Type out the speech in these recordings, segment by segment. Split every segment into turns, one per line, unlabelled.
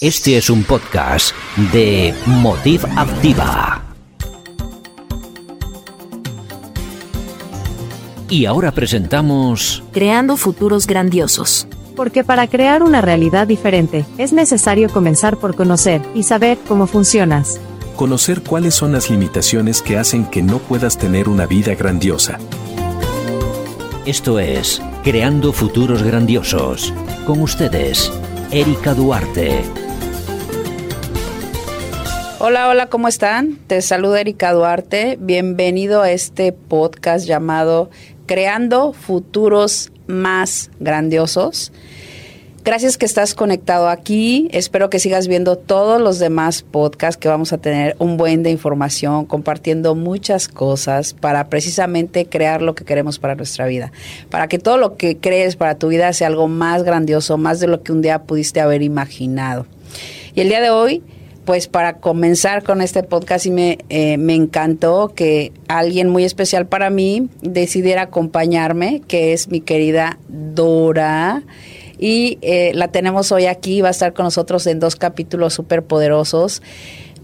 Este es un podcast de Motiv Activa. Y ahora presentamos
Creando futuros grandiosos.
Porque para crear una realidad diferente, es necesario comenzar por conocer y saber cómo funcionas.
Conocer cuáles son las limitaciones que hacen que no puedas tener una vida grandiosa.
Esto es Creando futuros grandiosos. Con ustedes, Erika Duarte.
Hola, hola, ¿cómo están? Te saluda Erika Duarte. Bienvenido a este podcast llamado Creando Futuros Más Grandiosos. Gracias que estás conectado aquí. Espero que sigas viendo todos los demás podcasts que vamos a tener un buen de información, compartiendo muchas cosas para precisamente crear lo que queremos para nuestra vida. Para que todo lo que crees para tu vida sea algo más grandioso, más de lo que un día pudiste haber imaginado. Y el día de hoy, pues para comenzar con este podcast, y me, eh, me encantó que alguien muy especial para mí decidiera acompañarme, que es mi querida Dora y eh, la tenemos hoy aquí, va a estar con nosotros en dos capítulos súper poderosos.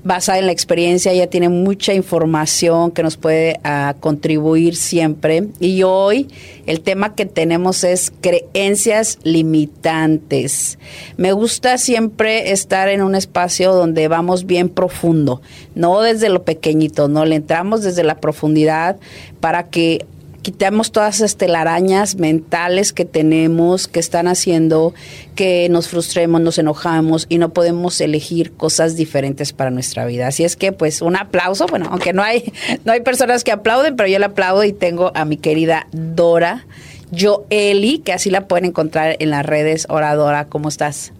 Basada en la experiencia, ella tiene mucha información que nos puede ah, contribuir siempre. Y hoy el tema que tenemos es creencias limitantes. Me gusta siempre estar en un espacio donde vamos bien profundo, no desde lo pequeñito, no le entramos desde la profundidad para que quitamos todas esas telarañas mentales que tenemos, que están haciendo que nos frustremos, nos enojamos y no podemos elegir cosas diferentes para nuestra vida. Así es que, pues, un aplauso. Bueno, aunque no hay, no hay personas que aplauden, pero yo le aplaudo y tengo a mi querida Dora. Yo Eli, que así la pueden encontrar en las redes. Hola Dora, ¿cómo estás?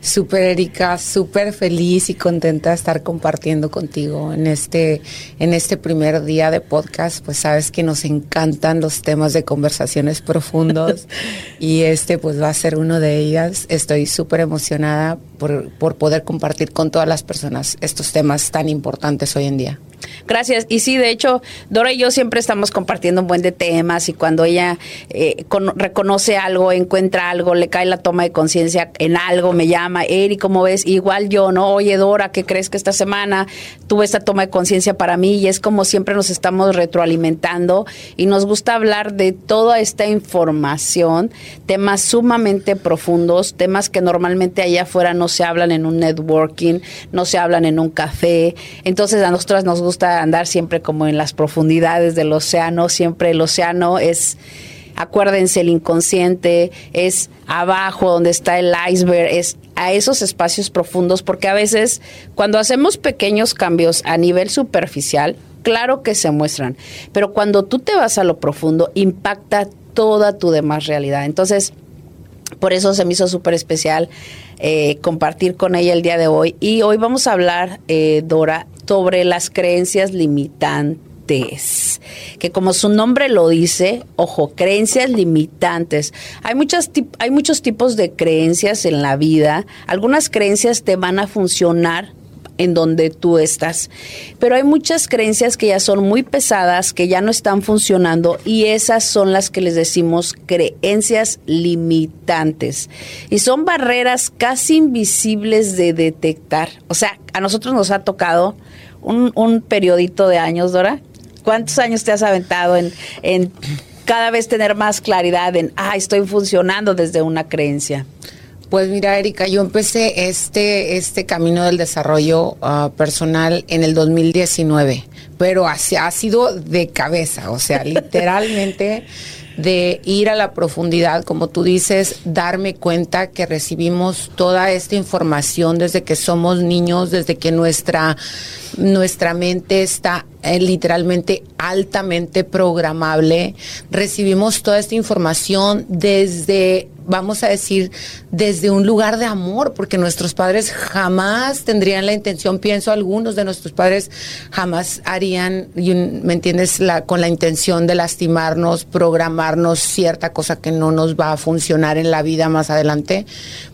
Súper Erika, súper feliz y contenta de estar compartiendo contigo en este, en este primer día de podcast. Pues sabes que nos encantan los temas de conversaciones profundos y este pues va a ser uno de ellas. Estoy súper emocionada por, por poder compartir con todas las personas estos temas tan importantes hoy en día.
Gracias. Y sí, de hecho, Dora y yo siempre estamos compartiendo un buen de temas y cuando ella eh, con, reconoce algo, encuentra algo, le cae la toma de conciencia en algo, me llama, Eri, ¿cómo ves? Igual yo, ¿no? Oye, Dora, ¿qué crees que esta semana tuve esta toma de conciencia para mí? Y es como siempre nos estamos retroalimentando y nos gusta hablar de toda esta información, temas sumamente profundos, temas que normalmente allá afuera no se hablan en un networking, no se hablan en un café. Entonces a nosotras nos gusta andar siempre como en las profundidades del océano, siempre el océano es, acuérdense, el inconsciente, es abajo donde está el iceberg, es a esos espacios profundos, porque a veces cuando hacemos pequeños cambios a nivel superficial, claro que se muestran, pero cuando tú te vas a lo profundo, impacta toda tu demás realidad. Entonces, por eso se me hizo súper especial eh, compartir con ella el día de hoy. Y hoy vamos a hablar, eh, Dora, sobre las creencias limitantes que como su nombre lo dice, ojo, creencias limitantes. Hay muchas hay muchos tipos de creencias en la vida. Algunas creencias te van a funcionar en donde tú estás. Pero hay muchas creencias que ya son muy pesadas, que ya no están funcionando y esas son las que les decimos creencias limitantes. Y son barreras casi invisibles de detectar. O sea, a nosotros nos ha tocado un, un periodito de años, Dora. ¿Cuántos años te has aventado en, en cada vez tener más claridad en, ah, estoy funcionando desde una creencia?
Pues mira, Erika, yo empecé este, este camino del desarrollo uh, personal en el 2019, pero ha, ha sido de cabeza, o sea, literalmente de ir a la profundidad, como tú dices, darme cuenta que recibimos toda esta información desde que somos niños, desde que nuestra, nuestra mente está eh, literalmente altamente programable. Recibimos toda esta información desde vamos a decir, desde un lugar de amor, porque nuestros padres jamás tendrían la intención, pienso algunos de nuestros padres jamás harían, ¿me entiendes?, con la intención de lastimarnos, programar cierta cosa que no nos va a funcionar en la vida más adelante,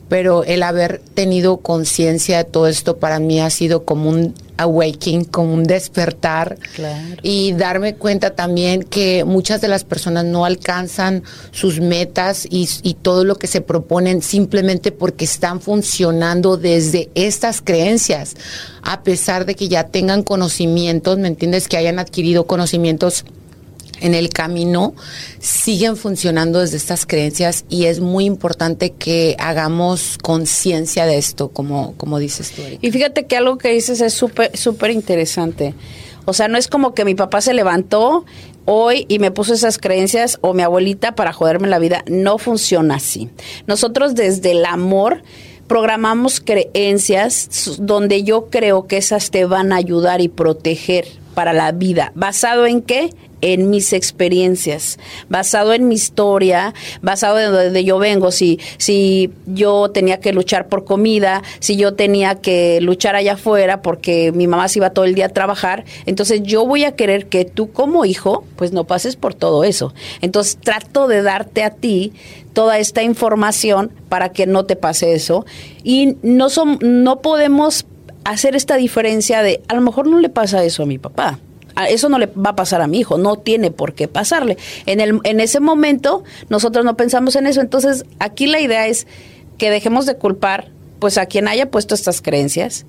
pero el haber tenido conciencia de todo esto para mí ha sido como un awakening, como un despertar y darme cuenta también que muchas de las personas no alcanzan sus metas y, y, todo lo que se proponen simplemente porque están funcionando desde estas creencias, a pesar de que ya tengan conocimientos, ¿me entiendes? Que hayan adquirido conocimientos en el camino siguen funcionando desde estas creencias y es muy importante que hagamos conciencia de esto, como, como dices tú.
Y fíjate que algo que dices es súper, súper interesante. O sea, no es como que mi papá se levantó hoy y me puso esas creencias o mi abuelita para joderme la vida. No funciona así. Nosotros desde el amor programamos creencias donde yo creo que esas te van a ayudar y proteger para la vida. ¿Basado en qué? en mis experiencias, basado en mi historia, basado en donde yo vengo, si, si yo tenía que luchar por comida, si yo tenía que luchar allá afuera porque mi mamá se iba todo el día a trabajar, entonces yo voy a querer que tú como hijo, pues no pases por todo eso. Entonces trato de darte a ti toda esta información para que no te pase eso y no son, no podemos hacer esta diferencia de a lo mejor no le pasa eso a mi papá eso no le va a pasar a mi hijo, no tiene por qué pasarle. En, el, en ese momento nosotros no pensamos en eso, entonces aquí la idea es que dejemos de culpar pues a quien haya puesto estas creencias.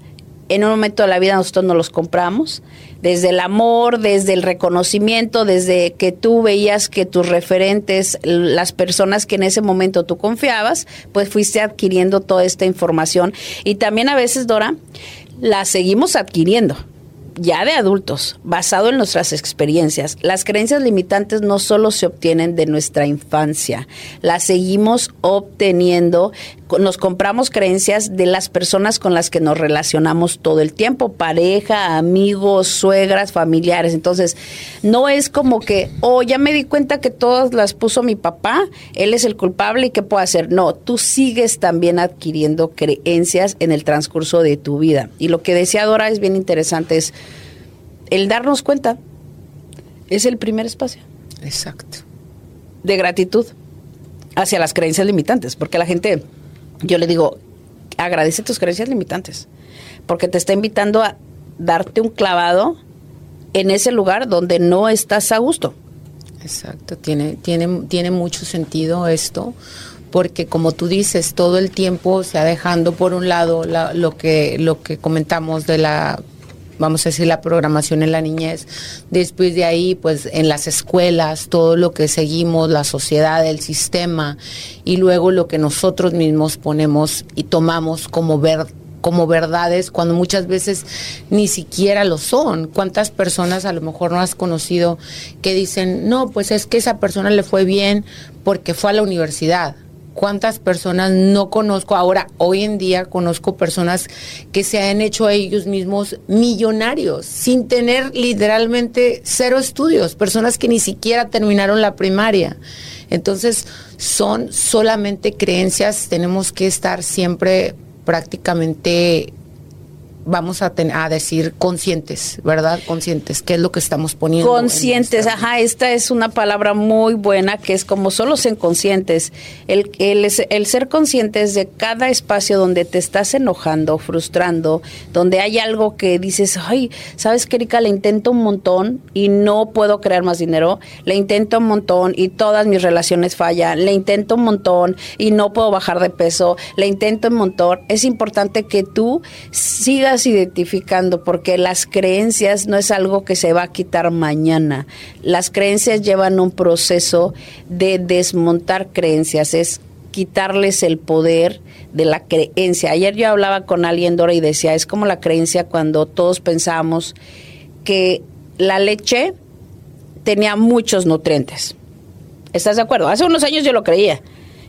En un momento de la vida nosotros nos los compramos, desde el amor, desde el reconocimiento, desde que tú veías que tus referentes, las personas que en ese momento tú confiabas, pues fuiste adquiriendo toda esta información. Y también a veces, Dora, la seguimos adquiriendo ya de adultos, basado en nuestras experiencias, las creencias limitantes no solo se obtienen de nuestra infancia, las seguimos obteniendo, nos compramos creencias de las personas con las que nos relacionamos todo el tiempo, pareja, amigos, suegras, familiares. Entonces, no es como que, oh, ya me di cuenta que todas las puso mi papá, él es el culpable y qué puedo hacer. No, tú sigues también adquiriendo creencias en el transcurso de tu vida. Y lo que decía Dora es bien interesante, es el darnos cuenta es el primer espacio.
Exacto.
De gratitud hacia las creencias limitantes, porque la gente, yo le digo, agradece tus creencias limitantes, porque te está invitando a darte un clavado en ese lugar donde no estás a gusto.
Exacto, tiene, tiene, tiene mucho sentido esto, porque como tú dices, todo el tiempo se ha dejando por un lado lo, que, lo que comentamos de la vamos a decir, la programación en la niñez. Después de ahí, pues en las escuelas, todo lo que seguimos, la sociedad, el sistema, y luego lo que nosotros mismos ponemos y tomamos como ver como verdades cuando muchas veces ni siquiera lo son. ¿Cuántas personas a lo mejor no has conocido que dicen, no, pues es que esa persona le fue bien porque fue a la universidad? Cuántas personas no conozco ahora, hoy en día conozco personas que se han hecho a ellos mismos millonarios sin tener literalmente cero estudios, personas que ni siquiera terminaron la primaria. Entonces, son solamente creencias, tenemos que estar siempre prácticamente vamos a, a decir conscientes, ¿verdad? Conscientes, ¿qué es lo que estamos poniendo?
Conscientes, ajá, esta es una palabra muy buena que es como solo ser conscientes. El, el, el ser conscientes de cada espacio donde te estás enojando, frustrando, donde hay algo que dices, ay, ¿sabes qué, Erika? Le intento un montón y no puedo crear más dinero, le intento un montón y todas mis relaciones fallan, le intento un montón y no puedo bajar de peso, le intento un montón. Es importante que tú sigas identificando porque las creencias no es algo que se va a quitar mañana. Las creencias llevan un proceso de desmontar creencias, es quitarles el poder de la creencia. Ayer yo hablaba con alguien, Dora, y decía, es como la creencia cuando todos pensábamos que la leche tenía muchos nutrientes. ¿Estás de acuerdo? Hace unos años yo lo creía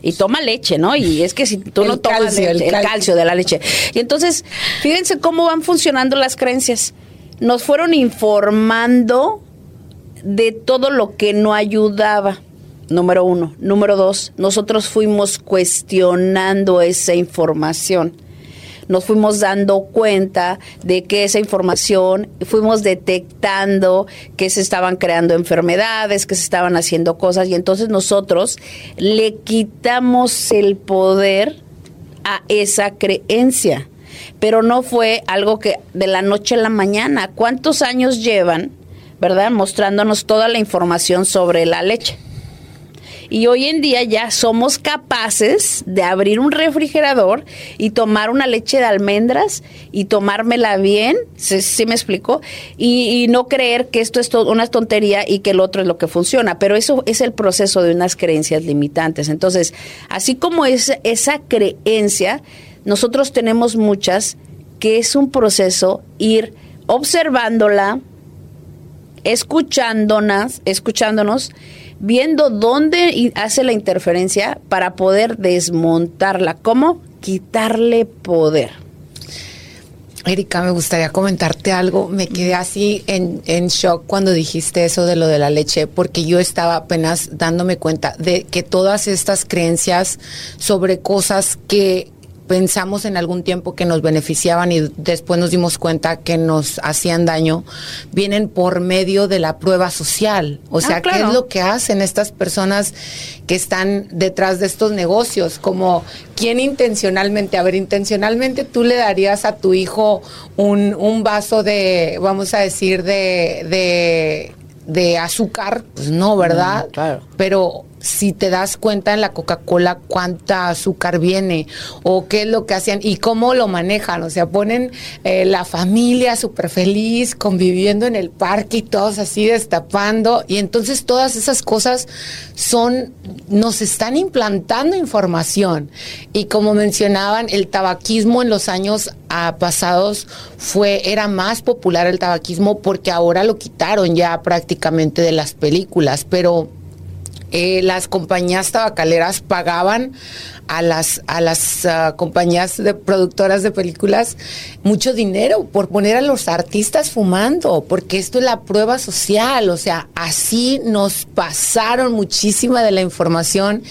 y toma leche, ¿no? Y es que si tú no tomas el, calcio. de la leche. Y entonces, fíjense cómo van funcionando las creencias. Nos fueron informando de todo lo que no ayudaba. Número uno. Número dos, nosotros fuimos cuestionando esa información. Nos fuimos dando cuenta de que esa información, fuimos detectando que se estaban creando enfermedades, que se estaban haciendo cosas y entonces nosotros le quitamos el poder a esa creencia. Pero no fue algo que de la noche a la mañana. ¿Cuántos años llevan, verdad? Mostrándonos toda la información sobre la leche. Y hoy en día ya somos capaces de abrir un refrigerador y tomar una leche de almendras y tomármela bien, ¿sí, me explico? Y, no creer que esto es una tontería y que el otro es lo que funciona. Pero eso es el proceso de unas creencias limitantes. Entonces, así como es esa creencia, nosotros tenemos muchas que es un proceso ir observándola, escuchándonos, escuchándonos viendo dónde hace la interferencia para poder desmontarla. ¿Cómo? Quitarle poder.
Erika, me gustaría comentarte algo. Me quedé así en, en, shock cuando dijiste eso de lo de la leche, porque yo estaba apenas dándome cuenta de que todas estas creencias sobre cosas que pensamos en algún tiempo que nos beneficiaban y después nos dimos cuenta que nos hacían daño, vienen por medio de la prueba social. O sea, ¿qué es lo que hacen estas personas que están detrás de estos negocios? Como, ¿quién intencionalmente? A ver, intencionalmente tú le darías a tu hijo un, un vaso de, vamos a decir, de, de de azúcar, pues no, ¿verdad? claro. Pero si te das cuenta en la Coca-Cola cuánta azúcar viene o qué es lo que hacían y cómo lo manejan. O sea, ponen eh, la familia súper feliz, conviviendo en el parque y todos así destapando. Y entonces todas esas cosas son, nos están implantando información. Y como mencionaban, el tabaquismo en los años ah, pasados fue, era más popular el tabaquismo porque ahora lo quitaron ya prácticamente de las películas. Pero eh, las compañías tabacaleras pagaban a las a las ah, compañías de productoras de películas mucho dinero por poner a los artistas fumando, porque esto es la prueba social, o sea, así nos pasaron muchísima de la información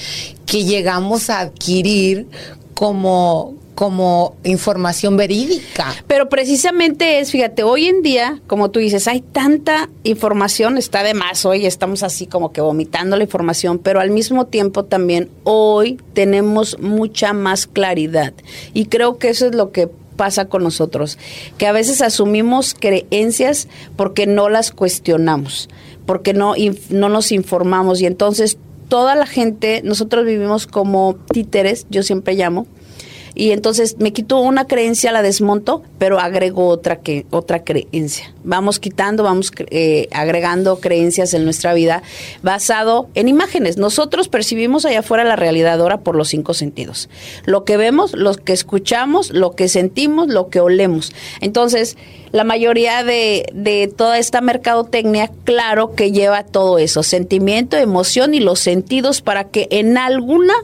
que llegamos a adquirir como como información verídica.
Pero precisamente es, fíjate, hoy en día, como tú dices, hay tanta información, está de más, hoy estamos así como que vomitando la información, pero al mismo tiempo también hoy tenemos mucha más claridad. Y creo que eso es lo que pasa con nosotros, que a veces asumimos creencias porque no las cuestionamos, porque no, no nos informamos y entonces toda la gente, nosotros vivimos como títeres, yo siempre llamo, y entonces me quito una creencia, la desmonto, pero agrego otra que otra creencia. Vamos quitando, vamos eh, agregando creencias en nuestra vida basado en imágenes. Nosotros percibimos allá afuera la realidad ahora por los cinco sentidos. Lo que vemos, lo que escuchamos, lo que sentimos, lo que olemos. Entonces, la mayoría de, de toda esta mercadotecnia, claro que lleva todo eso, sentimiento, emoción y los sentidos para que en alguna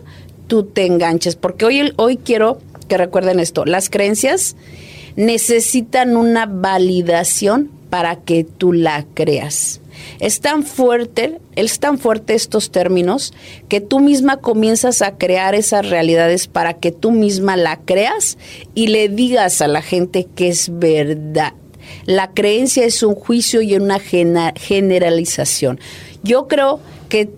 tú te enganches, porque hoy, hoy quiero que recuerden esto, las creencias necesitan una validación para que tú la creas. Es tan fuerte, es tan fuerte estos términos que tú misma comienzas a crear esas realidades para que tú misma la creas y le digas a la gente que es verdad. La creencia es un juicio y una generalización. Yo creo que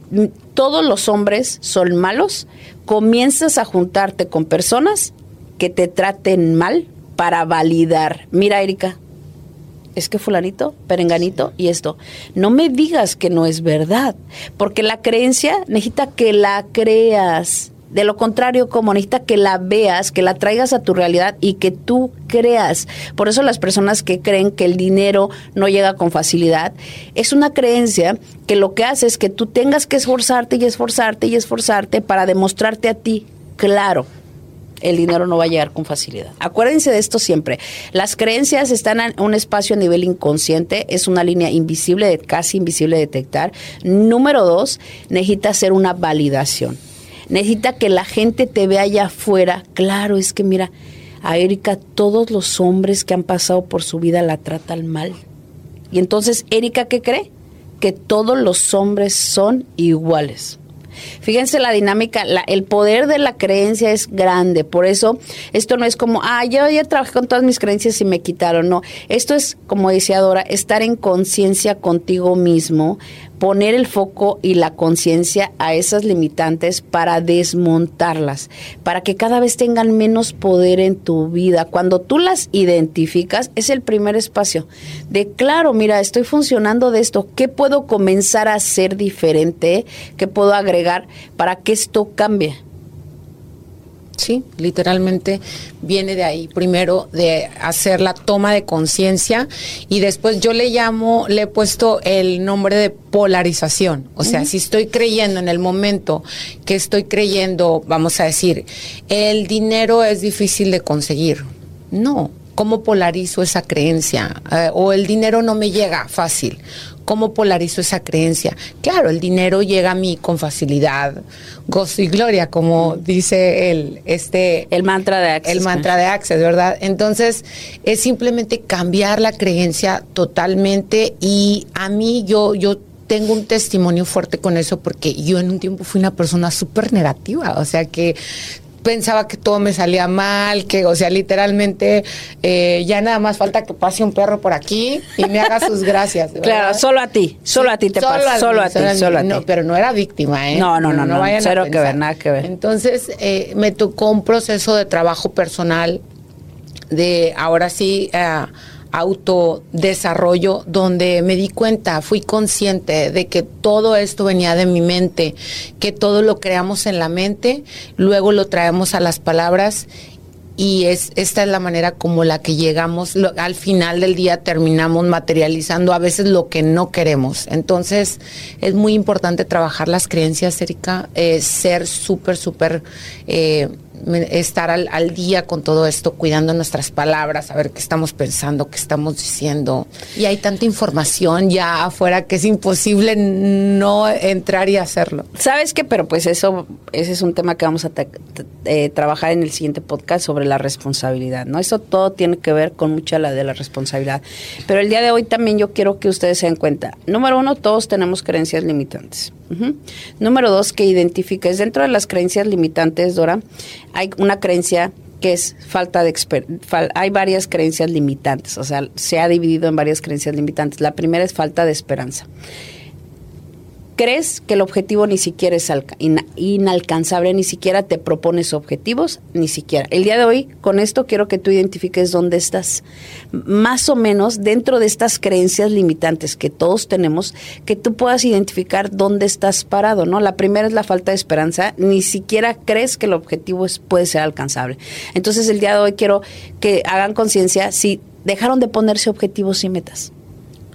todos los hombres son malos, comienzas a juntarte con personas que te traten mal para validar. Mira, Erika, es que fulanito, perenganito y esto. No me digas que no es verdad, porque la creencia necesita que la creas. De lo contrario, como necesita que la veas, que la traigas a tu realidad y que tú creas. Por eso las personas que creen que el dinero no llega con facilidad, es una creencia que lo que hace es que tú tengas que esforzarte y esforzarte y esforzarte para demostrarte a ti, claro, el dinero no va a llegar con facilidad. Acuérdense de esto siempre. Las creencias están en un espacio a nivel inconsciente, es una línea invisible, casi invisible de detectar. Número dos, necesita hacer una validación necesita que la gente te vea allá afuera. Claro, es que mira, a Erika todos los hombres que han pasado por su vida la tratan mal. Y entonces, Erika, ¿qué cree? Que todos los hombres son iguales. Fíjense la dinámica, el poder de la creencia es grande, por eso esto no es como, ah, yo ya trabajé con todas mis creencias y me quitaron, no, esto es, como decía Dora, estar en conciencia contigo mismo, poner el foco y la conciencia a esas limitantes para desmontarlas, para que cada vez tengan menos poder en tu vida. Cuando tú las identificas, es el primer espacio de, claro, mira, estoy funcionando de esto, ¿qué puedo comenzar a hacer diferente? ¿Qué puedo agregar para que esto cambie?
Sí, literalmente viene de ahí. Primero de hacer la toma de conciencia y después yo le llamo, le he puesto el nombre de polarización. O sea, si estoy creyendo en el momento que estoy creyendo, vamos a decir, el dinero es difícil de conseguir. No, ¿cómo polarizo esa creencia? Eh, o el dinero no me llega fácil. ¿Cómo polarizo esa creencia? Claro, el dinero llega a mí con facilidad, gozo y gloria, como dice el, este,
El mantra de Access.
el mantra de Access, ¿verdad? Entonces, es simplemente cambiar la creencia totalmente y a mí yo, yo tengo un testimonio fuerte con eso porque yo en un tiempo fui una persona súper negativa, o sea que pensaba que todo me salía mal, que, o sea, literalmente eh, ya nada más falta que pase un perro por aquí y me haga sus gracias. ¿verdad?
Claro, solo a ti, solo a ti te pasa,
mí,
solo a ti, solo a ti.
No, pero no era víctima, ¿eh?
No, no, no, no,
vayan a
cero que ver, nada que ver.
Entonces, eh, me tocó un proceso de trabajo personal, de ahora sí, eh, autodesarrollo, donde me di cuenta, fui consciente de que todo esto venía de mi mente, que todo lo creamos en la mente, luego lo traemos a las palabras y es esta es la manera como la que llegamos al final del día terminamos materializando a veces lo que no queremos. Entonces es muy importante trabajar las creencias Erika eh, ser súper súper eh, estar al, al día con todo esto cuidando nuestras palabras saber qué estamos pensando qué estamos diciendo y hay tanta información ya afuera que es imposible no entrar y hacerlo
¿Sabes qué? Pero pues eso, ese es un tema que vamos a eh, trabajar en el siguiente podcast sobre la responsabilidad, ¿no? Eso todo tiene que ver con mucha la de la responsabilidad. Pero el día de hoy también yo quiero que ustedes se den cuenta. Número uno, todos tenemos creencias limitantes. Número dos, que identifiques dentro de las creencias limitantes, Dora, hay una creencia que es falta de exper hay varias creencias limitantes, o sea, se ha dividido en varias creencias limitantes. La primera es falta de esperanza crees que el objetivo ni siquiera es alca- ina- inalcanzable, ni siquiera te propones objetivos, ni siquiera. El día de hoy, con esto quiero que tú identifiques dónde estás, más o menos dentro de estas creencias limitantes que todos tenemos, que tú puedas identificar dónde estás parado, ¿no? La primera es la falta de esperanza, ni siquiera crees que el objetivo es, puede ser alcanzable. Entonces, el día de hoy quiero que hagan conciencia si dejaron de ponerse objetivos y metas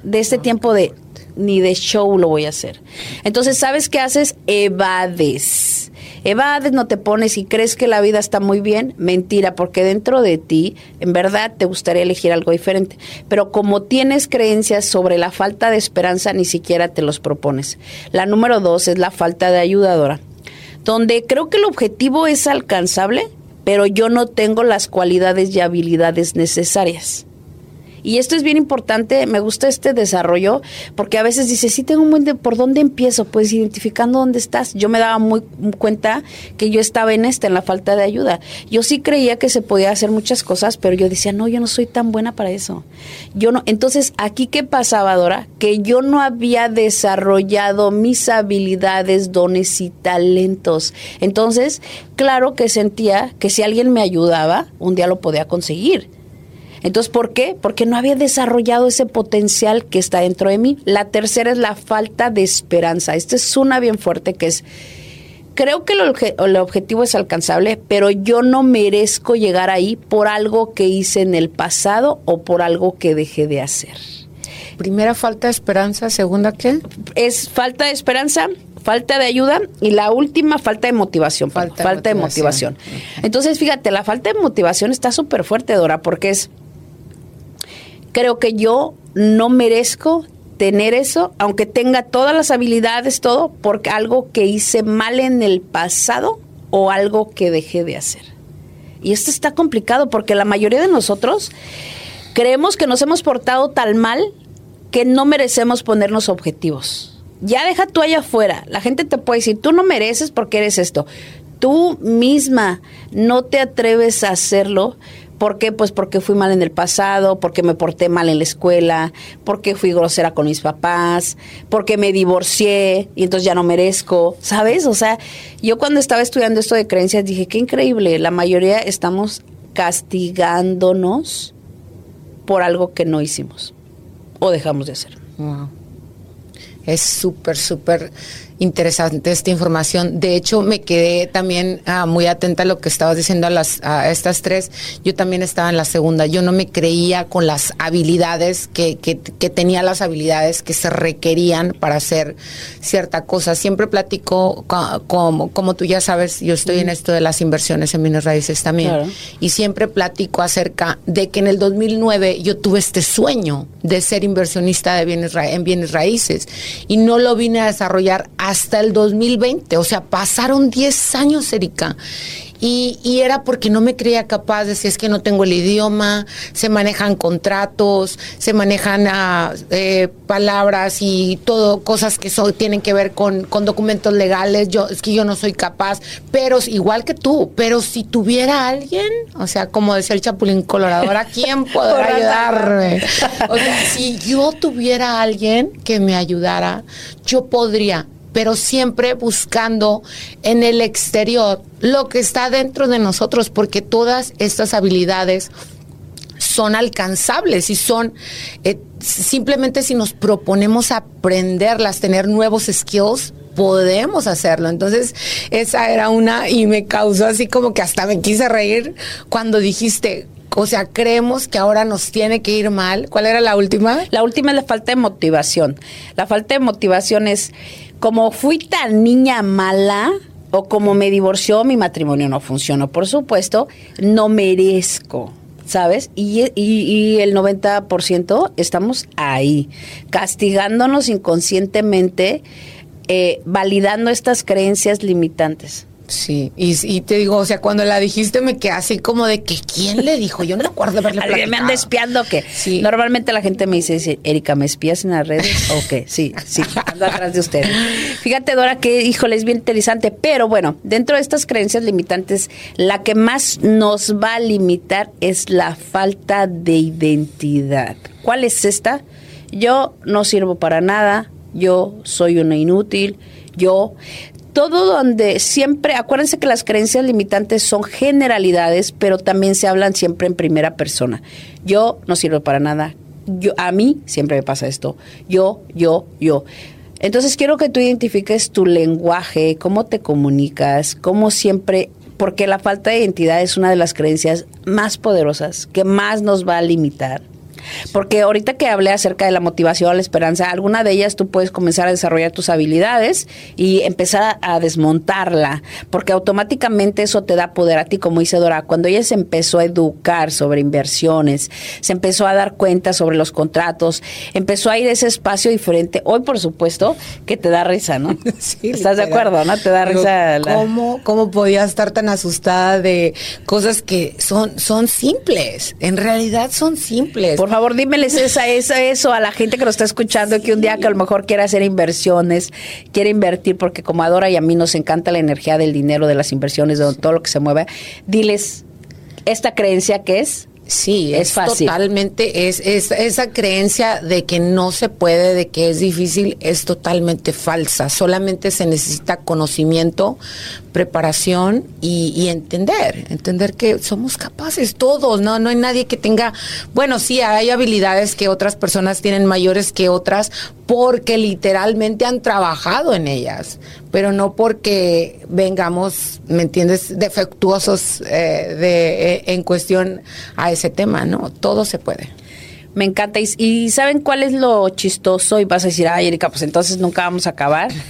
de este tiempo de ni de show lo voy a hacer. Entonces, ¿sabes qué haces? Evades. Evades, no te pones y crees que la vida está muy bien. Mentira, porque dentro de ti, en verdad, te gustaría elegir algo diferente. Pero como tienes creencias sobre la falta de esperanza, ni siquiera te los propones. La número dos es la falta de ayudadora, donde creo que el objetivo es alcanzable, pero yo no tengo las cualidades y habilidades necesarias. Y esto es bien importante, me gusta este desarrollo, porque a veces dices, sí tengo un buen de, ¿por dónde empiezo? Pues identificando dónde estás. Yo me daba muy cuenta que yo estaba en esta, en la falta de ayuda. Yo sí creía que se podía hacer muchas cosas, pero yo decía, no, yo no soy tan buena para eso. Yo no, entonces, aquí qué pasaba, Dora? Que yo no había desarrollado mis habilidades, dones y talentos. Entonces, claro que sentía que si alguien me ayudaba, un día lo podía conseguir. Entonces, ¿por qué? Porque no había desarrollado ese potencial que está dentro de mí. La tercera es la falta de esperanza. Esta es una bien fuerte que es, creo que el, obje- el objetivo es alcanzable, pero yo no merezco llegar ahí por algo que hice en el pasado o por algo que dejé de hacer.
primera falta de esperanza segunda qué
Es falta de esperanza, falta de ayuda y la última falta de motivación.
Falta
Falta,
de
de
motivación.
motivación. Entonces, fíjate, la falta de motivación está súper fuerte, Dora, porque es, creo que yo no merezco tener eso, aunque tenga todas las habilidades, todo, porque algo que hice mal en el pasado o algo que dejé de hacer. Y esto está complicado porque la mayoría de nosotros creemos que nos hemos portado tan mal que no merecemos ponernos objetivos. ya deja tú allá afuera. La gente te puede decir, tú no mereces porque eres esto. Tú misma no te atreves a hacerlo. ¿Por qué? Pues porque fui mal en el pasado, porque me porté mal en la escuela, porque fui grosera con mis papás, porque me divorcié y entonces ya no merezco, ¿sabes? O sea, yo cuando estaba estudiando esto de creencias dije, qué increíble, la mayoría estamos castigándonos por algo que no hicimos o dejamos de hacer.
Wow. Es súper, súper interesante esta información. De hecho, me quedé también ah, muy atenta a lo que estabas diciendo a, las, a estas tres. Yo también estaba en la segunda. Yo no me creía con las habilidades que, que, tenía las habilidades que se requerían para hacer cierta cosa. Siempre platico, como, como tú ya sabes, yo estoy en esto de las inversiones en bienes raíces también. Y siempre platico acerca de que en el 2009 yo tuve este sueño de ser inversionista de bienes en bienes raíces y no lo vine a desarrollar hasta el 2020. O sea, pasaron 10 años, Erika. Y, era porque no me creía capaz de decir, es que no tengo el idioma, se manejan contratos, se manejan ah, eh, palabras y todo, cosas que tienen que ver con, documentos legales, yo es que yo no soy capaz, pero igual que tú, pero si tuviera alguien, o sea, como decía el Chapulín Colorado, ¿a quién podrá ayudarme? O sea, si yo tuviera alguien que me ayudara, yo podría pero siempre buscando en el exterior lo que está dentro de nosotros, porque todas estas habilidades son alcanzables y son eh, simplemente si nos proponemos aprenderlas, tener nuevos skills, podemos hacerlo. Entonces, esa era una y me causó así como que hasta me quise reír cuando dijiste, o sea, creemos que ahora nos tiene que ir mal. ¿Cuál era la última?
La última es la falta de motivación. La falta de motivación es como fui tan niña mala o como me divorció, mi matrimonio no funcionó. Por supuesto, no merezco. ¿sabes? Y, y, el 90% estamos ahí, castigándonos inconscientemente, eh, validando estas creencias limitantes.
Sí, y, te digo, o sea, cuando la dijiste me quedé así como de que ¿quién le dijo? Yo no me acuerdo haberle
platicado. Me anda espiando que sí. normalmente la gente me dice, Erika, ¿me espías en las redes? ¿O qué? Sí, sí, ando atrás de usted. Fíjate, Dora, que, híjole, es bien interesante, pero bueno, dentro de estas creencias limitantes, la que más nos va a limitar es la falta de identidad. ¿Cuál es esta? Yo no sirvo para nada, yo soy una inútil, yo todo donde siempre, acuérdense que las creencias limitantes son generalidades, pero también se hablan siempre en primera persona. Yo no sirvo para nada. Yo, a mí siempre me pasa esto. Yo, yo, yo. Entonces quiero que tú identifiques tu lenguaje, cómo te comunicas, cómo siempre, porque la falta de identidad es una de las creencias más poderosas, que más nos va a limitar. Porque ahorita que hablé acerca de la motivación, la esperanza, alguna de ellas tú puedes comenzar a desarrollar tus habilidades y empezar a desmontarla, porque automáticamente eso te da poder a ti, como dice Dora. Cuando ella se empezó a educar sobre inversiones, se empezó a dar cuenta sobre los contratos, empezó a ir a ese espacio diferente. Hoy, por supuesto, que te da risa, ¿no? Sí, ¿Estás de acuerdo, no? Te da risa.
¿cómo, ¿Cómo podía estar tan asustada de cosas que son, son simples? En realidad son simples.
Por favor, dímeles esa, esa, eso a la gente que nos está escuchando, que un día que a lo mejor quiere hacer inversiones, quiere invertir, porque como Adora y a mí nos encanta la energía del dinero, de las inversiones, de todo lo que se mueve, diles esta creencia que es
Sí, es, fácil. totalmente, es, es, esa creencia de que no se puede, de que es difícil, es totalmente falsa. Solamente se necesita conocimiento, preparación y, entender, entender que somos capaces todos, ¿no? No hay nadie que tenga, bueno, sí, hay habilidades que otras personas tienen mayores que otras porque literalmente han trabajado en ellas, pero no porque vengamos, ¿me entiendes?, defectuosos eh, de, eh, en cuestión a ese tema, ¿no? Todo se puede.
Me encanta. ¿Y, saben cuál es lo chistoso? Y vas a decir, ay, Erika, pues entonces nunca vamos a acabar.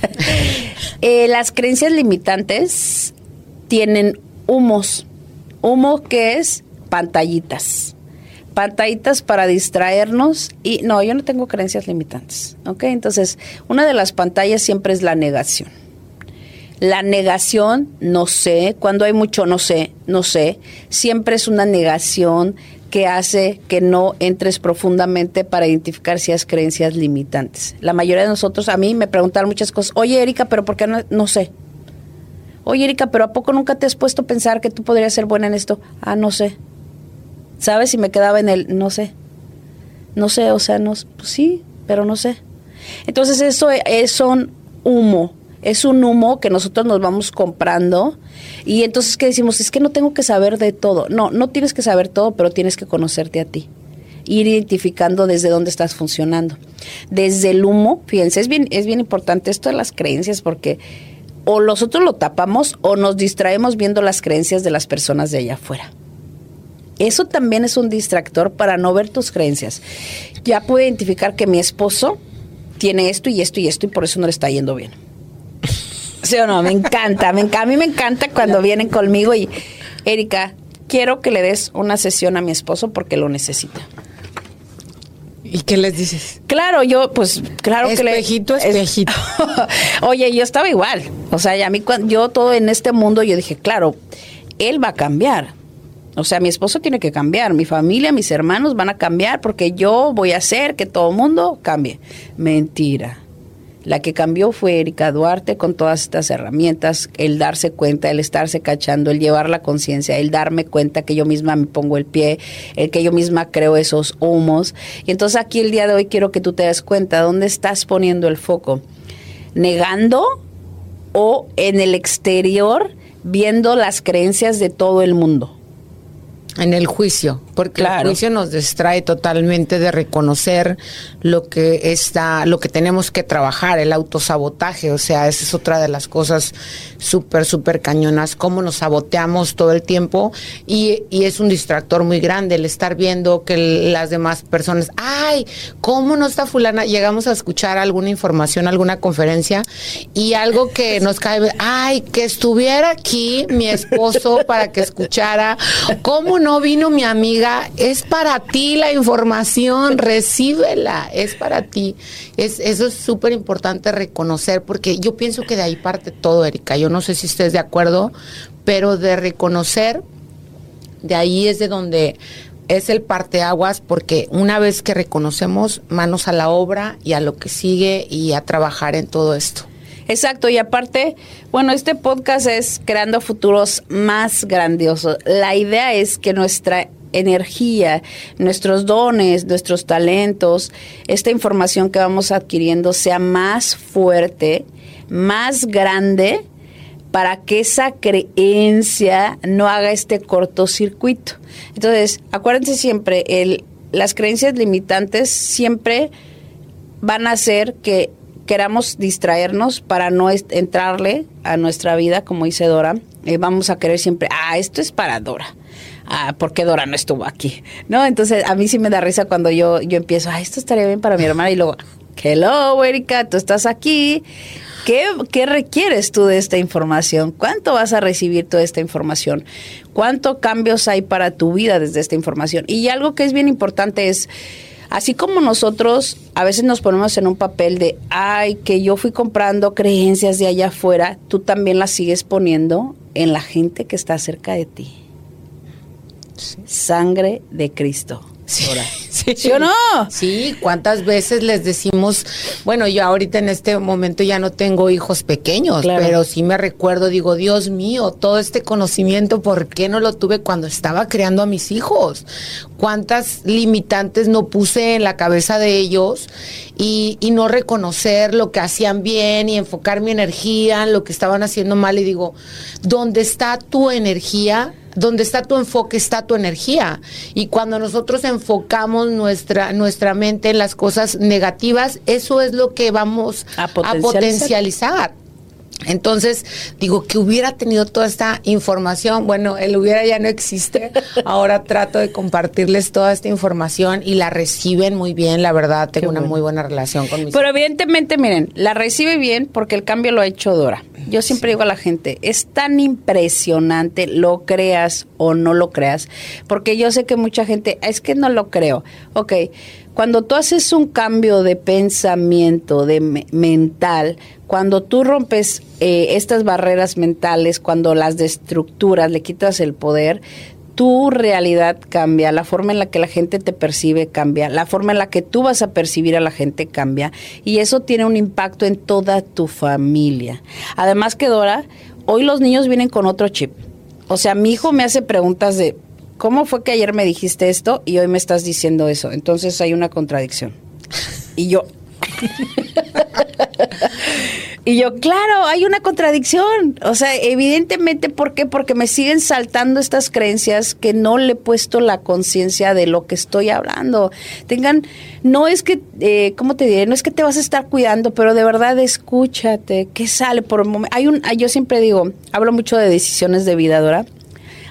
Eh, las creencias limitantes tienen humos. Humo que es pantallitas. Pantallitas para distraernos y no, yo no tengo creencias limitantes. ¿Ok? Entonces, una de las pantallas siempre es la negación. La negación, no sé, cuando hay mucho no sé, no sé, siempre es una negación que hace que no entres profundamente para identificar si creencias limitantes. La mayoría de nosotros, a mí me preguntaron muchas cosas, oye Erika, pero ¿por qué no? No sé. Oye Erika, pero ¿a poco nunca te has puesto a pensar que tú podrías ser buena en esto? Ah, no sé. ¿Sabes? si me quedaba en el, no sé. No sé, o sea, no, pues sí, pero no sé. Entonces eso es un humo, es un humo que nosotros nos vamos comprando y entonces que decimos, es que no tengo que saber de todo. No, no tienes que saber todo, pero tienes que conocerte a ti. Ir identificando desde dónde estás funcionando. Desde el humo, fíjense, es bien, es bien importante esto de las creencias porque o nosotros lo tapamos o nos distraemos viendo las creencias de las personas de allá afuera. Eso también es un distractor para no ver tus creencias. Ya puedo identificar que mi esposo tiene esto y esto y esto y por eso no le está yendo bien. ¿Sí o no? Me encanta, me a mí me encanta cuando vienen conmigo y, Erika, quiero que le des una sesión a mi esposo porque lo necesita.
¿Y qué les dices?
Claro, yo, pues, claro que le.
Espejito, espejito.
Oye, yo estaba igual. O sea, a mí, yo todo en este mundo, yo dije, claro, él va a cambiar. O sea, mi esposo tiene que cambiar, mi familia, mis hermanos van a cambiar porque yo voy a hacer que todo el mundo cambie. Mentira. La que cambió fue Erika Duarte con todas estas herramientas, el darse cuenta, el estarse cachando, el llevar la conciencia, el darme cuenta que yo misma me pongo el pie, el que yo misma creo esos humos. Y entonces aquí el día de hoy quiero que tú te des cuenta dónde estás poniendo el foco. Negando o en el exterior viendo las creencias de todo el mundo.
En el juicio, porque el juicio nos distrae totalmente de reconocer lo que está, lo que tenemos que trabajar, el autosabotaje, o sea, esa es otra de las cosas súper, súper cañonas, cómo nos saboteamos todo el tiempo y, y, es un distractor muy grande el estar viendo que las demás personas, ay, ¿cómo no está fulana? Llegamos a escuchar alguna información, alguna conferencia y algo que nos cae, ay, que estuviera aquí mi esposo para que escuchara, ¿cómo no? No vino mi amiga, es para ti la información, recíbela, es para ti. Es, eso es súper importante reconocer, porque yo pienso que de ahí parte todo, Erika. Yo no sé si estés de acuerdo, pero de reconocer, de ahí es de donde es el parteaguas, porque una vez que reconocemos, manos a la obra y a lo que sigue y a trabajar en todo esto.
Exacto, y aparte, bueno, este podcast es creando futuros más grandiosos. La idea es que nuestra energía, nuestros dones, nuestros talentos, esta información que vamos adquiriendo sea más fuerte, más grande, para que esa creencia no haga este cortocircuito. Entonces, acuérdense siempre, el, las creencias limitantes siempre van a hacer que queramos distraernos para no entrarle a nuestra vida, como dice Dora, eh, vamos a querer siempre, ah, esto es para Dora. Ah, ¿por qué Dora no estuvo aquí? ¿No? Entonces, a mí sí me da risa cuando yo, yo empiezo, ah, esto estaría bien para mi hermana, y luego, hello, Erika, tú estás aquí. ¿Qué, ¿Qué requieres tú de esta información? ¿Cuánto vas a recibir toda esta información? ¿Cuántos cambios hay para tu vida desde esta información? Y algo que es bien importante es Así como nosotros a veces nos ponemos en un papel de, ay, que yo fui comprando creencias de allá afuera, tú también las sigues poniendo en la gente que está cerca de ti. Sangre de Cristo.
Sí, o no? Sí, ¿cuántas veces les decimos, bueno, yo ahorita en este momento ya no tengo hijos pequeños, pero sí me recuerdo, digo, Dios mío, todo este conocimiento, ¿por qué no lo tuve cuando estaba creando a mis hijos? ¿Cuántas limitantes no puse en la cabeza de ellos y, y no reconocer lo que hacían bien y enfocar mi energía en lo que estaban haciendo mal? Y digo, ¿dónde está tu energía? Donde está tu enfoque está tu energía. Y cuando nosotros enfocamos nuestra, nuestra mente en las cosas negativas, eso es lo que vamos a potencializar. Entonces, digo que hubiera tenido toda esta información. Bueno, el hubiera ya no existe. Ahora trato de compartirles toda esta información y la reciben muy bien. La verdad, tengo una muy buena relación con mis.
Pero evidentemente, miren, la recibe bien porque el cambio lo ha hecho Dora. Yo siempre digo a la gente, es tan impresionante, lo creas o no lo creas, porque yo sé que mucha gente, es que no lo creo. Ok, cuando tú haces un cambio de pensamiento, de mental, cuando tú rompes eh, estas barreras mentales, cuando las destructuras, le quitas el poder, tu realidad cambia, la forma en la que la gente te percibe cambia, la forma en la que tú vas a percibir a la gente cambia y eso tiene un impacto en toda tu familia. Además que Dora, hoy los niños vienen con otro chip. O sea, mi hijo me hace preguntas de, ¿cómo fue que ayer me dijiste esto y hoy me estás diciendo eso? Entonces hay una contradicción. Y yo... y yo, claro, hay una contradicción. O sea, evidentemente, ¿por qué? Porque me siguen saltando estas creencias que no le he puesto la conciencia de lo que estoy hablando. Tengan, no es que, eh, ¿cómo te diré? No es que te vas a estar cuidando, pero de verdad escúchate, ¿qué sale por un momento? Hay un, yo siempre digo, hablo mucho de decisiones de vida, Dora.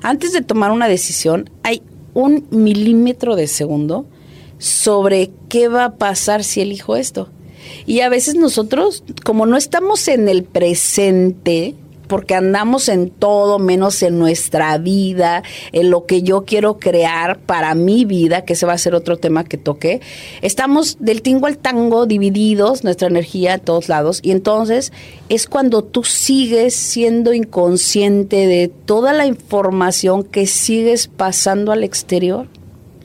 Antes de tomar una decisión, hay un milímetro de segundo sobre qué va a pasar si elijo esto. Y a veces nosotros, como no estamos en el presente, porque andamos en todo menos en nuestra vida, en lo que yo quiero crear para mi vida, que ese va a ser otro tema que toque. Estamos del tingo al tango divididos, nuestra energía a todos lados, y entonces es cuando tú sigues siendo inconsciente de toda la información que sigues pasando al exterior.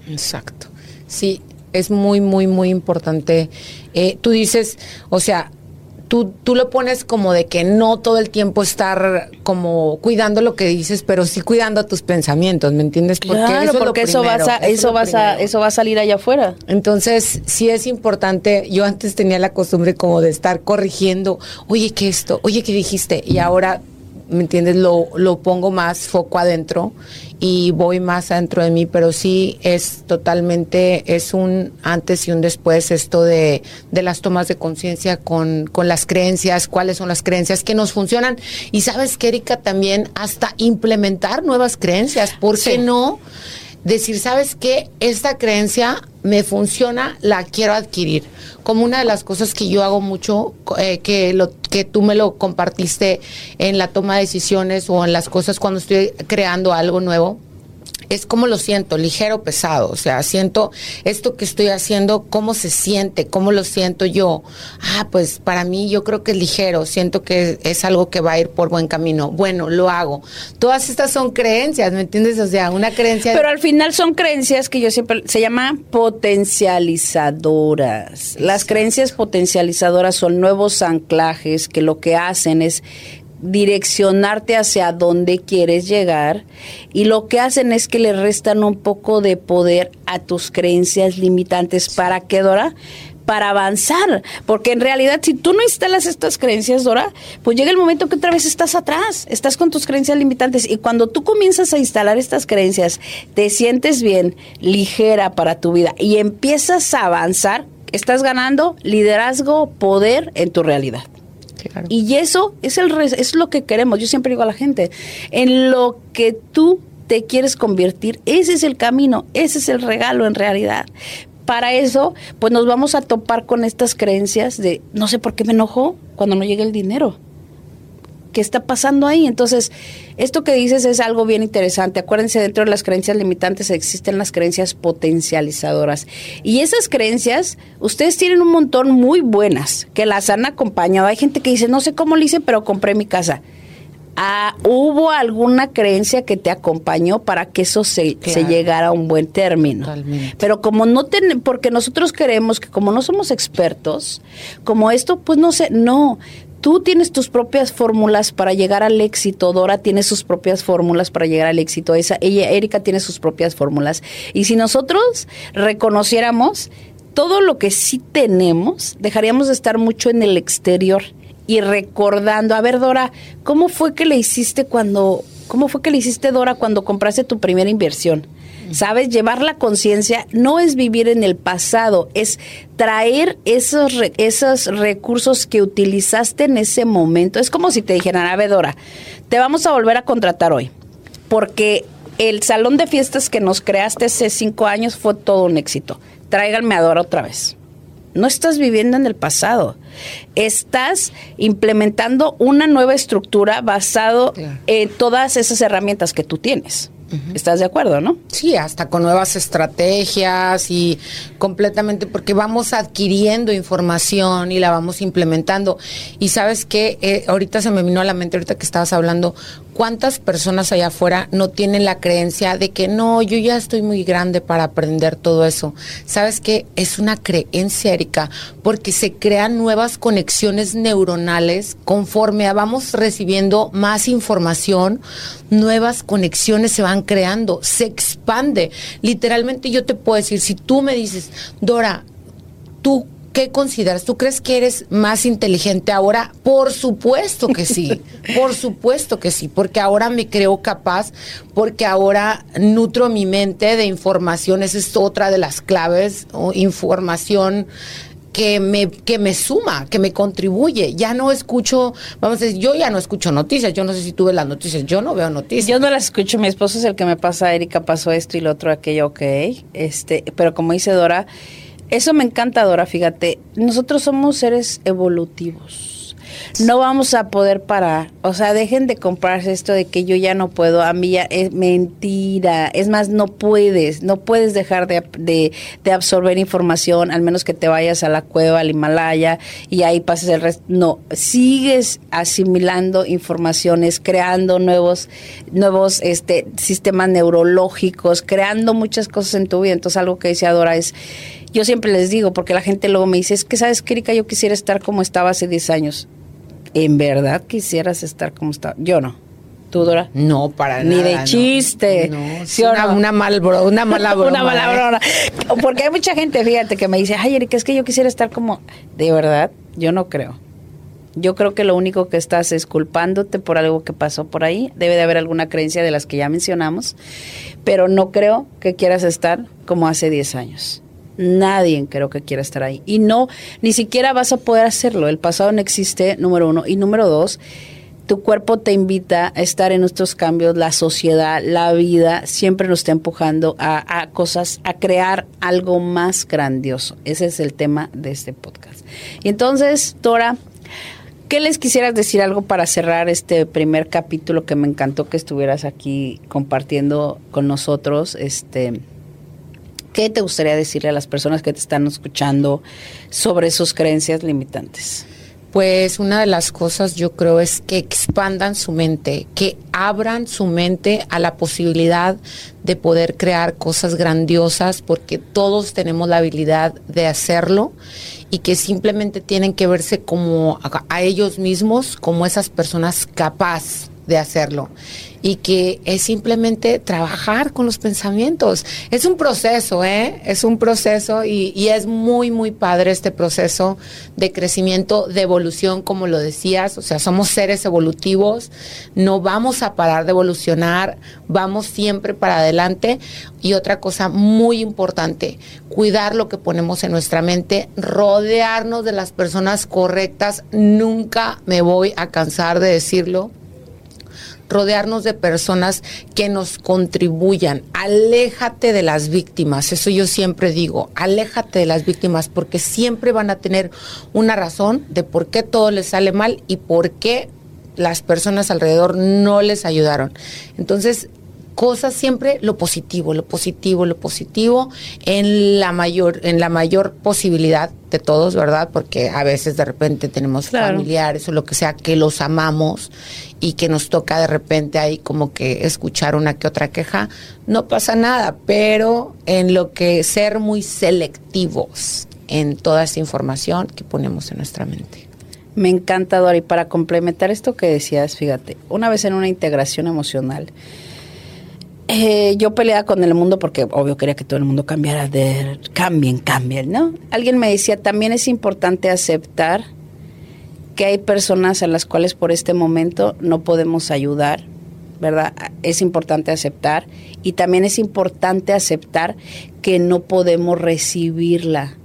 Exacto. Sí, es muy, muy, muy importante. Eh, tú dices, o sea, tú, tú lo pones como de que no todo el tiempo estar como cuidando lo que dices, pero sí cuidando tus pensamientos, ¿me entiendes?
Porque eso porque eso, vas a, eso, vas a, eso va a salir allá afuera.
Entonces, sí es importante. Yo antes tenía la costumbre como de estar corrigiendo, oye, ¿qué esto? Oye, ¿qué dijiste? Y ahora ¿me entiendes? Lo, lo pongo más foco adentro y voy más adentro de mí, pero sí es totalmente, es un antes y un después esto de, de las tomas de conciencia con, con las creencias, cuáles son las creencias que nos funcionan. Y sabes que, Erika, también hasta implementar nuevas creencias, ¿por qué no? Decir, ¿sabes qué? Esta creencia me funciona, la quiero adquirir. Como una de las cosas que yo hago mucho, eh, que, lo, que tú me lo compartiste en la toma de decisiones o en las cosas cuando estoy creando algo nuevo, es como lo siento, ligero, pesado. O sea, siento esto que estoy haciendo, cómo se siente, cómo lo siento yo. Ah, pues para mí yo creo que es ligero, siento que es algo que va a ir por buen camino. Bueno, lo hago. Todas estas son creencias, ¿me entiendes? O sea, una creencia.
Pero al final son creencias que yo siempre se llama potencializadoras. Las creencias potencializadoras son nuevos anclajes que lo que hacen es direccionarte hacia dónde quieres llegar y lo que hacen es que le restan un poco de poder a tus creencias limitantes. ¿Para qué, Dora? Para avanzar, porque en realidad si tú no instalas estas creencias, Dora, pues llega el momento que otra vez estás atrás, estás con tus creencias limitantes y cuando tú comienzas a instalar estas creencias, te sientes bien, ligera para tu vida y empiezas a avanzar, estás ganando liderazgo, poder en tu realidad. Y eso es, el, es lo que queremos. Yo siempre digo a la gente, en lo que tú te quieres convertir, ese es el camino, ese es el regalo en realidad. Para eso, pues nos vamos a topar con estas creencias de no sé por qué me enojo cuando no llega el dinero. ¿Qué está pasando ahí? Entonces, esto que dices es algo bien interesante. Acuérdense, dentro de las creencias limitantes existen las creencias potencializadoras. Y esas creencias, ustedes tienen un montón muy buenas que las han acompañado. Hay gente que dice, no sé cómo lo hice, pero compré mi casa. Ah, ¿Hubo alguna creencia que te acompañó para que eso se, se llegara a un buen término? Pero como no ten, porque nosotros queremos que como no somos expertos, como esto, pues no sé, no, tú tienes tus propias fórmulas para llegar al éxito, Dora tiene sus propias fórmulas para llegar al éxito, esa, ella, Erika tiene sus propias fórmulas. Y si nosotros reconociéramos todo lo que sí tenemos, dejaríamos de estar mucho en el exterior y recordando, a ver Dora, ¿cómo fue que le hiciste cuando, cómo fue que le hiciste Dora cuando compraste tu primera inversión? ¿Sabes? Llevar la conciencia no es vivir en el pasado, es traer esos, esos recursos que utilizaste en ese momento. Es como si te dijeran, a ver, Dora, te vamos a volver a contratar hoy, porque el salón de fiestas que nos creaste hace cinco años fue todo un éxito. Tráiganme a Dora otra vez. No estás viviendo en el pasado. Estás implementando una nueva estructura basado en todas esas herramientas que tú tienes. ¿Estás de acuerdo, no?
Sí, hasta con nuevas estrategias y completamente porque vamos adquiriendo información y la vamos implementando. Y sabes que eh, ahorita se me vino a la mente, ahorita que estabas hablando, ¿Cuántas personas allá afuera no tienen la creencia de que no, yo ya estoy muy grande para aprender todo eso? ¿Sabes qué? Es una creencia, Erika, porque se crean nuevas conexiones neuronales conforme vamos recibiendo más información, nuevas conexiones se van creando, se expande. Literalmente yo te puedo decir, si tú me dices, Dora, tú ¿Qué consideras? ¿Tú crees que eres más inteligente ahora? Por supuesto que sí, por supuesto que sí, porque ahora me creo capaz, porque ahora nutro mi mente de información, esa es otra de las claves, información que me, que me suma, que me contribuye. Ya no escucho, vamos a decir, yo ya no escucho noticias, yo no sé si tú ves las noticias, yo no veo noticias.
Yo no las escucho, mi esposo es el que me pasa, Erika pasó esto y lo otro, aquello, ok, este, pero como dice Dora, eso me encanta, Dora, fíjate. Nosotros somos seres evolutivos. No vamos a poder parar. O sea, dejen de comprarse esto de que yo ya no puedo. A mí ya es mentira. Es más, no puedes. No puedes dejar de, de, absorber información, al menos que te vayas a la cueva, al Himalaya, y ahí pases el resto. No, sigues asimilando informaciones, creando nuevos, nuevos este, sistemas neurológicos, creando muchas cosas en tu vida. Entonces, algo que decía Dora es yo siempre les digo, porque la gente luego me dice, es que sabes, Erika, yo quisiera estar como estaba hace 10 años. ¿En verdad quisieras estar como estaba? Yo no. ¿Tú, Dora?
No, para
Ni
nada.
Ni de chiste.
No, una, una, mal bro, una mala broma.
una mala ¿eh? broma. Porque hay mucha gente, fíjate, que me dice, ay, Erika, es que yo quisiera estar como... De verdad, yo no creo. Yo creo que lo único que estás es culpándote por algo que pasó por ahí. Debe de haber alguna creencia de las que ya mencionamos. Pero no creo que quieras estar como hace 10 años. Nadie creo que quiera estar ahí. Y no, ni siquiera vas a poder hacerlo. El pasado no existe, número uno. Y número dos, tu cuerpo te invita a estar en nuestros cambios, la sociedad, la vida, siempre nos está empujando a, a, cosas, a crear algo más grandioso. Ese es el tema de este podcast. Y entonces, Tora, ¿qué les quisieras decir algo para cerrar este primer capítulo que me encantó que estuvieras aquí compartiendo con nosotros? Este ¿Qué te gustaría decirle a las personas que te están escuchando sobre sus creencias limitantes?
Pues una de las cosas yo creo es que expandan su mente, que abran su mente a la posibilidad de poder crear cosas grandiosas, porque todos tenemos la habilidad de hacerlo y que simplemente tienen que verse como a, a ellos mismos, como esas personas capaces de hacerlo y que es simplemente trabajar con los pensamientos. Es un proceso, ¿eh? Es un proceso y, y, es muy, muy padre este proceso de crecimiento, de evolución, como lo decías. O sea, somos seres evolutivos, no vamos a parar de evolucionar, vamos siempre para adelante. Y otra cosa muy importante, cuidar lo que ponemos en nuestra mente, rodearnos de las personas correctas. Nunca me voy a cansar de decirlo rodearnos de personas que nos contribuyan. Aléjate de las víctimas, eso yo siempre digo, aléjate de las víctimas porque siempre van a tener una razón de por qué todo les sale mal y por qué las personas alrededor no les ayudaron. Entonces, cosas siempre lo positivo, lo positivo, lo positivo en la mayor en la mayor posibilidad de todos, ¿verdad? Porque a veces de repente tenemos familiares o lo que sea que los amamos y que nos toca de repente ahí como que escuchar una que otra queja, no pasa nada, pero en lo que ser muy selectivos en toda esa información que ponemos en nuestra mente.
Me encanta, Dori, para complementar esto que decías, fíjate, una vez en una integración emocional, eh, yo peleaba con el mundo porque obvio quería que todo el mundo cambiara de cambien, cambien, ¿no? Alguien me decía, también es importante aceptar que hay personas a las cuales por este momento no podemos ayudar, ¿verdad? Es importante aceptar y también es importante aceptar que no podemos recibirla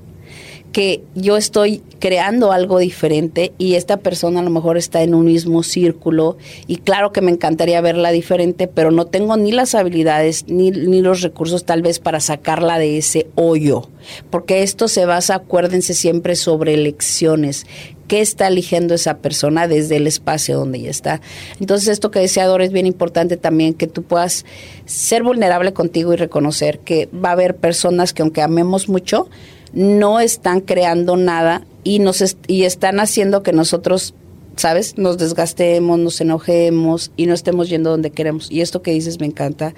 que yo estoy creando algo diferente y esta persona a lo mejor está en un mismo círculo y claro que me encantaría verla diferente, pero no tengo ni las habilidades ni, ni los recursos tal vez para sacarla de ese hoyo, porque esto se basa, acuérdense siempre, sobre elecciones. ¿Qué está eligiendo esa persona desde el espacio donde ella está? Entonces, esto que decía Dora es bien importante también, que tú puedas ser vulnerable contigo y reconocer que va a haber personas que aunque amemos mucho, no están creando nada y nos y están haciendo que nosotros ¿sabes? Nos desgastemos, nos enojemos y no estemos yendo donde queremos. Y esto que dices me encanta,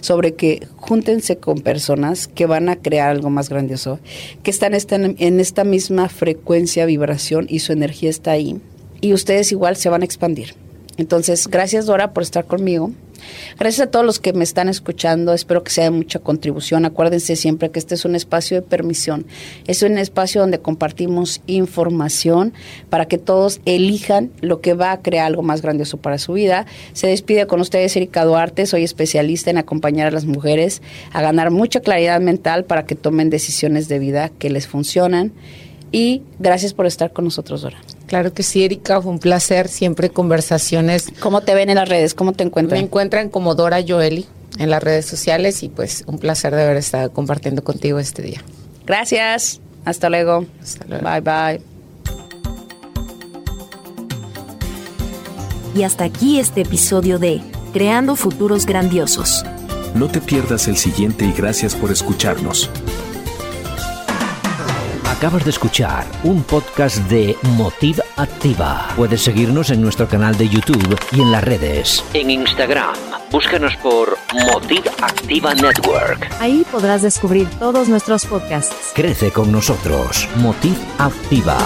sobre que júntense con personas que van a crear algo más grandioso, que están, están en esta misma frecuencia, vibración y su energía está ahí. Y ustedes igual se van a expandir. Entonces, gracias Dora por estar conmigo. Gracias a todos los que me están escuchando. Espero que sea de mucha contribución. Acuérdense siempre que este es un espacio de permisión. Es un espacio donde compartimos información para que todos elijan lo que va a crear algo más grandioso para su vida. Se despide con ustedes Erika Duarte. Soy especialista en acompañar a las mujeres a ganar mucha claridad mental para que tomen decisiones de vida que les funcionan. Y gracias por estar con nosotros, Dora.
Claro que sí, Erika, fue un placer. Siempre conversaciones.
¿Cómo te ven en las redes? ¿Cómo te encuentran?
Me encuentran como Dora Joeli en las redes sociales y pues un placer de haber estado compartiendo contigo este día.
Gracias. Hasta luego.
Hasta luego.
Bye bye.
Y hasta aquí este episodio de Creando Futuros Grandiosos.
No te pierdas el siguiente y gracias por escucharnos.
Acabas de escuchar un podcast de Motiv Activa. Puedes seguirnos en nuestro canal de YouTube y en las redes. En Instagram, búscanos por Motiv Activa Network.
Ahí podrás descubrir todos nuestros podcasts.
Crece con nosotros. Motiv Activa.